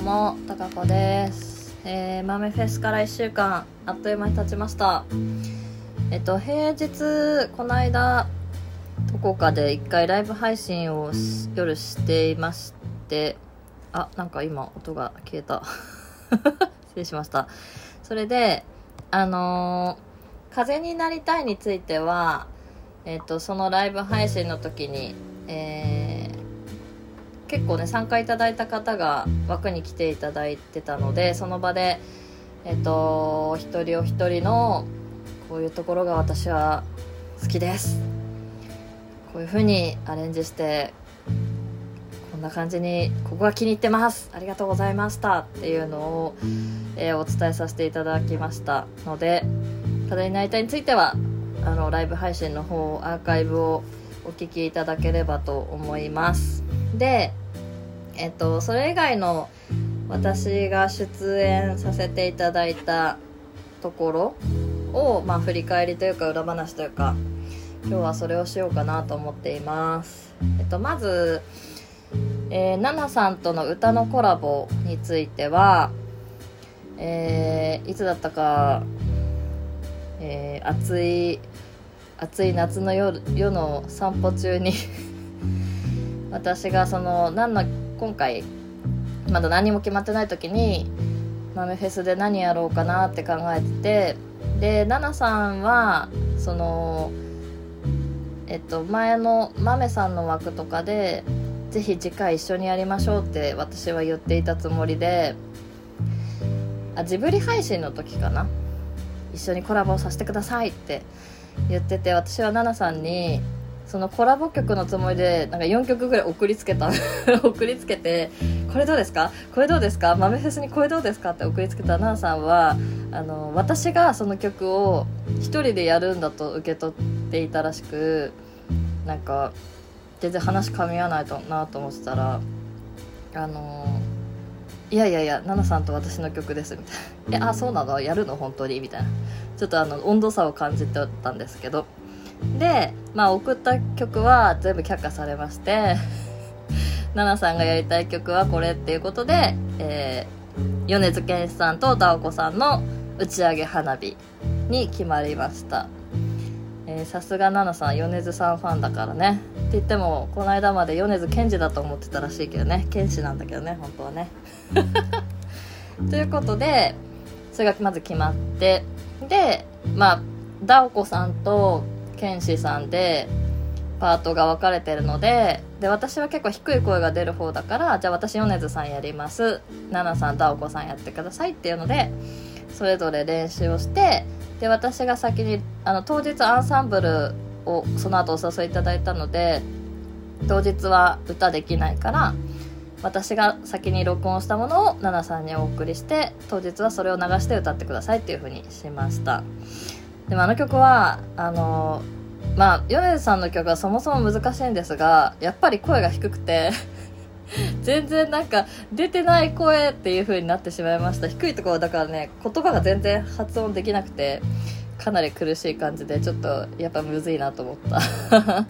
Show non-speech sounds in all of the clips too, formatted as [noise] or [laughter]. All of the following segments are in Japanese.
も、たかこです。えー、豆フェスから1週間、あっという間に経ちました。えっと、平日、この間、どこかで1回ライブ配信を夜していまして、あ、なんか今、音が消えた。[laughs] 失礼しました。それで、あのー風になりたいについては、えっと、そのライブ配信の時に、えー結構ね参加いただいた方が枠に来ていただいてたのでその場でえっと一人お一人のこういうところが私は好きです。こういう風にアレンジしてこんな感じにここが気に入ってます。ありがとうございました。っていうのを、えーお伝えさせていただきましたので風になりたいについてはあのライブ配信の方アーカイブをお聞きいただければと思います。でえっとそれ以外の私が出演させていただいたところを、まあ、振り返りというか裏話というか今日はそれをしようかなと思っています、えっと、まず、えー、ナナさんとの歌のコラボについては、えーいつだったか、えー暑い暑い夏の夜夜の散歩中に [laughs] 私がその何の今回まだ何も決まってない時に豆フェスで何やろうかなって考えててでナナさんはそのえっと前の豆さんの枠とかでぜひ次回一緒にやりましょうって私は言っていたつもりであジブリ配信の時かな。一緒にコラボさせてくださいって言ってて私はナナさんにそのコラボ曲のつもりでなんか4曲ぐらい送りつけた [laughs] 送りつけてこれどうですか？これどうですか？豆フェスにこれどうですか？って送りつけたナナさんはあの私がその曲を一人でやるんだと受け取っていたらしくなんか全然話噛み合わないとなと思ってたらあのいやいやいや奈々さんと私の曲ですみたいな「えあそうなの？やるの？本当に?」みたいな。ちょっとあの温度差を感じてたんですけど。でまあ送った曲は全部却下されまして [laughs] 奈々さんがやりたい曲はこれっていうことで、えー米津玄師さんとダオコさんの打ち上げ花火に決まりました。えーさすが奈々さん米津さんファンだからね。って言ってもこの間まで米津玄師だと思ってたらしいけどね。剣士なんだけどね本当はね。[laughs] ということでそれがまず決まってでまあダオコさんと剣士さんでパートが分かれてるのでで私は結構低い声が出る方だからじゃあ私米津さんやります。奈々さんダオコさんやってくださいっていうのでそれぞれ練習をしてで私が先にあの当日アンサンブルをその後お誘いいただいたので当日は歌できないから私が先に録音したものを奈々さんにお送りして当日はそれを流して歌ってくださいっていう風にしました。でもあの曲はあのまあ米津さんの曲はそもそも難しいんですがやっぱり声が低くて [laughs] 全然なんか出てない声っていう風になってしまいました。低いところだからね言葉が全然発音できなくて。かなり苦しい感じでちょっとやっぱむずいなと思った。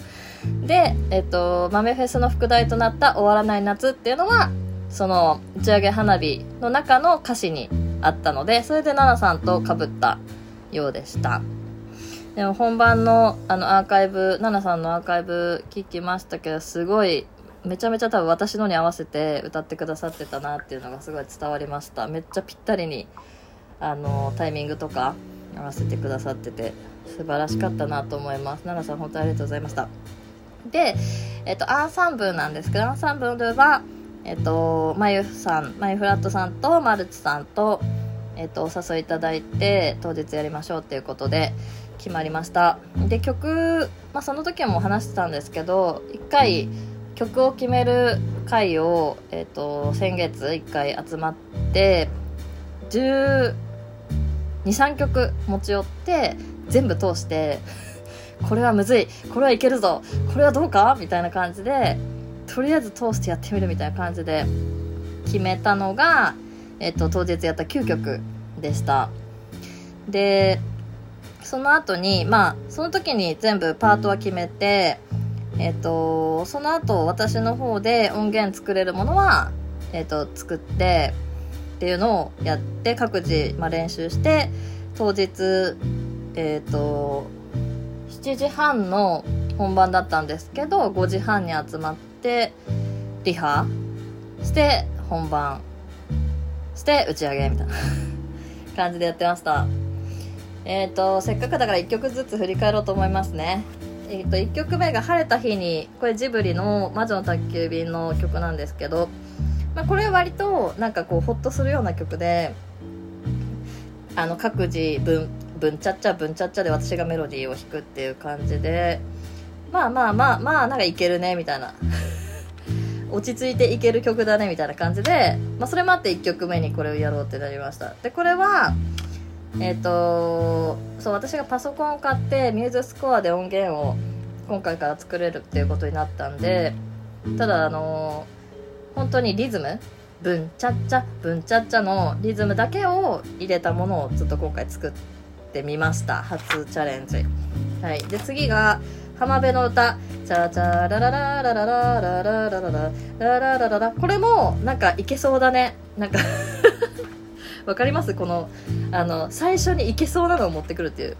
[laughs] でえっと豆フェスの副題となった「終わらない夏」っていうのはその打ち上げ花火の中の歌詞にあったのでそれで奈々さんとかぶったようでした。でも本番のあのアーカイブ奈々さんのアーカイブ聞きましたけどすごいめちゃめちゃ多分私のに合わせて歌ってくださってたなっていうのがすごい伝わりました。めっちゃぴったりにあのタイミングとか合わせてくださってて素晴らしかったなと思います。奈々さん本当ありがとうございました。で、えっと、アンサンブルなんですけどアンサンブルはえっとまゆさんまゆフラットさんとマルチさんとえっと、お誘いいただいて当日やりましょうっていうことで決まりました。で曲、まあ、その時も話してたんですけど1回曲を決める回を、えっと、先月1回集まって23曲持ち寄って全部通して [laughs] これはむずいこれはいけるぞこれはどうか？みたいな感じでとりあえず通してやってみるみたいな感じで決めたのが、えっと、当日やった9曲でした。でその後にまあその時に全部パートは決めてえっとその後私の方で音源作れるものはえーと、作ってっていうのをやって各自、まあ、練習して当日えっ、ー、と7時半の本番だったんですけど5時半に集まってリハして本番して打ち上げみたいな [laughs] 感じでやってました。えっ、ー、とせっかくだから1曲ずつ振り返ろうと思いますね。えっ、ー、と1曲目が「晴れた日に」これジブリの「魔女の宅急便」の曲なんですけど、まあ、これ割となんかこうホッとするような曲であの各自分ぶんちゃっちゃぶんちゃっちゃで私がメロディーを弾くっていう感じでまあまあまあまあなんかいけるねみたいな。[laughs] 落ち着いていける曲だねみたいな感じで、まあ、それもあって1曲目にこれをやろうってなりました。でこれはえっ、ー、とそう私がパソコンを買ってミューズスコアで音源を今回から作れるっていうことになったんでただあのー、本当にリズムブンチャッチャブンチャッチャのリズムだけを入れたものをちょっと今回作ってみました。初チャレンジ。はい。で次が浜辺の歌。チャチャララララララララララララララララ。これもなんかいけそうだね。なんか [laughs] わかります？このあの最初にいけそうなのを持ってくるっていう。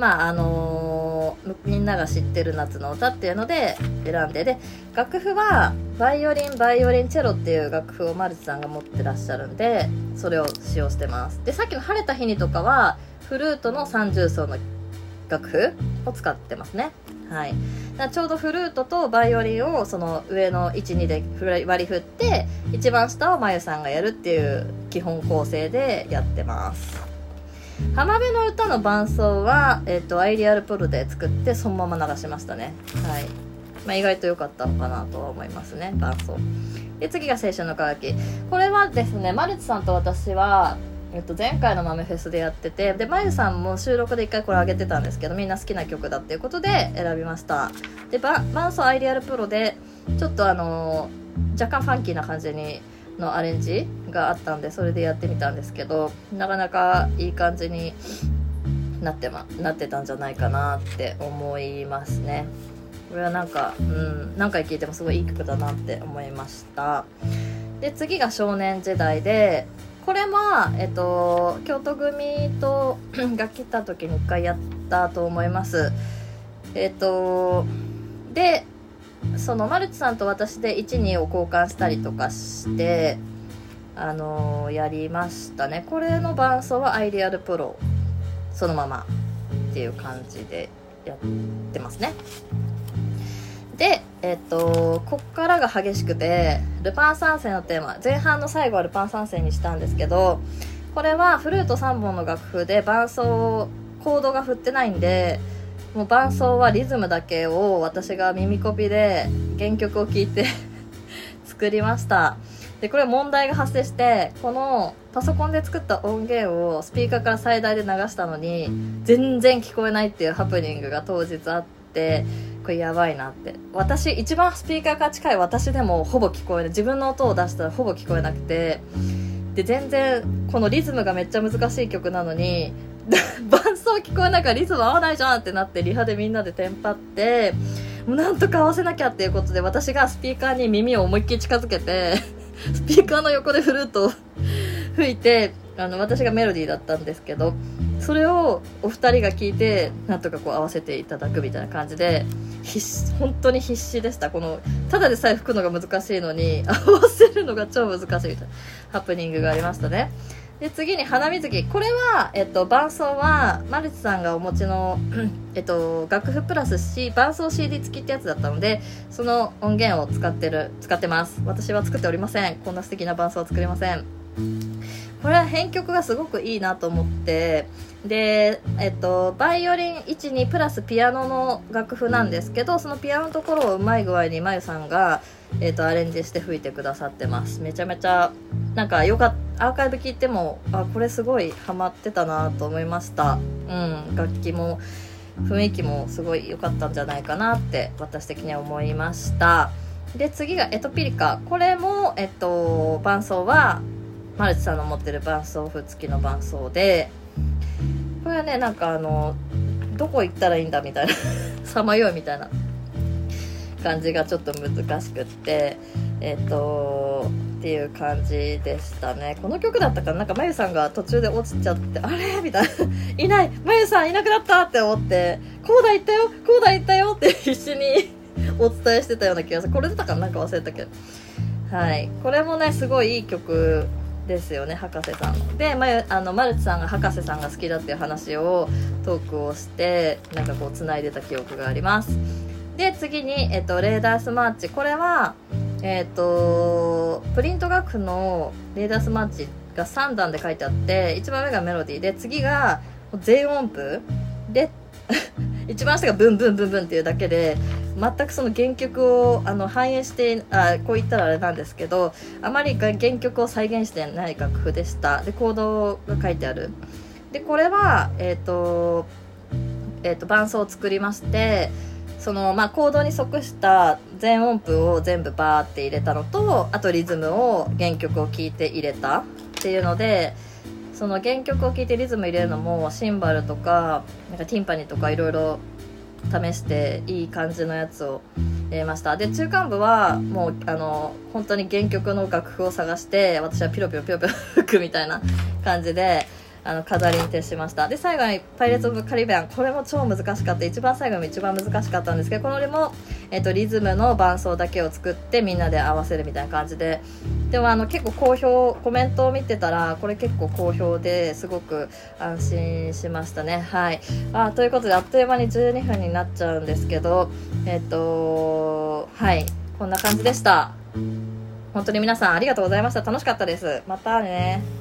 まああのー、みんなが知ってる夏の歌っていうので選んでで楽譜はバイオリンバイオリンチェロっていう楽譜をマルチさんが持ってらっしゃるんでそれを使用してます。でさっきの晴れた日にとかはフルートの三重奏の楽譜を使ってますね。はい、ちょうどフルートとバイオリンをその上の12で割り振って一番下をまゆさんがやるっていう基本構成でやってます。浜辺の歌の伴奏は、えーと、アイリアルプロで作ってそのまま流しましたね。はい、まあ、意外と良かったのかなとは思いますね伴奏。で次が青春の輝き。これはですねマルチさんと私はえっと、前回の豆フェスでやっててでまゆさんも収録で1回これ上げてたんですけどみんな好きな曲だっていうことで選びました。でバンソアイリアルプロでちょっとあのー、若干ファンキーな感じにのアレンジがあったんでそれでやってみたんですけどなかなかいい感じになって,、ま、なってたんじゃないかなって思いますね。これはなんか、うん、何回聴いてもすごいいい曲だなって思いました。で次が少年時代でこれは、えっと、京都組と [coughs] が来た時に1回やったと思います。えっとでそのマルチさんと私で12を交換したりとかしてあのやりましたね。これの伴奏はアイリアルプロそのままっていう感じでやってますね。でえっとこっからが激しくてルパン三世のテーマ前半の最後はルパン三世にしたんですけどこれはフルート3本の楽譜で伴奏コードが振ってないんでもう伴奏はリズムだけを私が耳コピで原曲を聴いて [laughs] 作りました。でこれ問題が発生してこのパソコンで作った音源をスピーカーから最大で流したのに全然聞こえないっていうハプニングが当日あってこれやばいなって。私一番スピーカーが近い私でもほぼ聞こえない。自分の音を出したらほぼ聞こえなくて。で全然このリズムがめっちゃ難しい曲なのに伴 [laughs] 奏聞こえないからリズム合わないじゃんってなってリハでみんなでテンパってもうなんとか合わせなきゃっていうことで私がスピーカーに耳を思いっきり近づけて [laughs] スピーカーの横でフルートを吹いてあの私がメロディーだったんですけどそれをお二人が聞いてなんとかこう合わせていただくみたいな感じで必本当に必死でした。このただでさえ吹くのが難しいのに合わせるのが超難しいみたいなハプニングがありましたね。で次に花水木。これは、えっと、伴奏はマルチさんがお持ちの、[clears throat] えっと、楽譜プラス C 伴奏 CD 付きってやつだったのでその音源を使ってる使ってます。私は作っておりません。こんな素敵な伴奏は作れません。これは編曲がすごくいいなと思ってで、えっと、バイオリン12プラスピアノの楽譜なんですけどそのピアノのところをうまい具合にまゆさんが、えっと、アレンジして吹いてくださってます。めちゃめちゃなんかよかったアーカイブ聞いてもあこれすごいハマってたなと思いました。うん楽器も雰囲気もすごい良かったんじゃないかなって私的には思いました。で次がエトピリカ。これも、えっと、伴奏はマルチさんの持ってる伴奏譜付きの伴奏でこれはねなんかあのどこ行ったらいいんだみたいな [laughs] さまよいみたいな。感じがちょっと難しくってえっ、とっていう感じでしたね。この曲だったかな？なんかまゆさんが途中で落ちちゃってあれ？みたいな。[laughs] いない。まゆさんいなくなったって思ってこうだ行ったよ。こうだ行ったよ。って必死に [laughs] お伝えしてたような気がする。これだったかな？なんか忘れたけど。はい。これもねすごいいい曲ですよね。博士さん。で、まゆあのマルチさんが博士さんが好きだっていう話をトークをしてなんかこうつないでた記憶があります。で次に、えっと、レーダースマーチ。これはえっ、とプリント楽譜のレーダースマーチが3段で書いてあって一番上がメロディーで次が全音符。で [laughs] 一番下がブンブンブンブンっていうだけで全くその原曲をあの反映してあこう言ったらあれなんですけどあまり原曲を再現してない楽譜でした。でコードが書いてある。でこれはえっ、ー、とえっ、ー、と伴奏を作りましてそのまあコードに即した全音符を全部バーって入れたのとあとリズムを原曲を聴いて入れたっていうのでその原曲を聴いてリズム入れるのもシンバルとかなんかティンパニーとかいろいろ試していい感じのやつを入れました。で中間部はもうあの本当に原曲の楽譜を探して私はピロピロピロピロ吹くみたいな感じであの飾りに徹しました。で最後に「パイレーツ・オブ・カリビアン」これも超難しかった。一番最後も一番難しかったんですけどこれも、えっと、リズムの伴奏だけを作ってみんなで合わせるみたいな感じで。でもあの結構好評コメントを見てたらこれ結構好評ですごく安心しましたね。はい。あということであっという間に12分になっちゃうんですけどえっとはい。こんな感じでした。本当に皆さんありがとうございました。楽しかったです。またね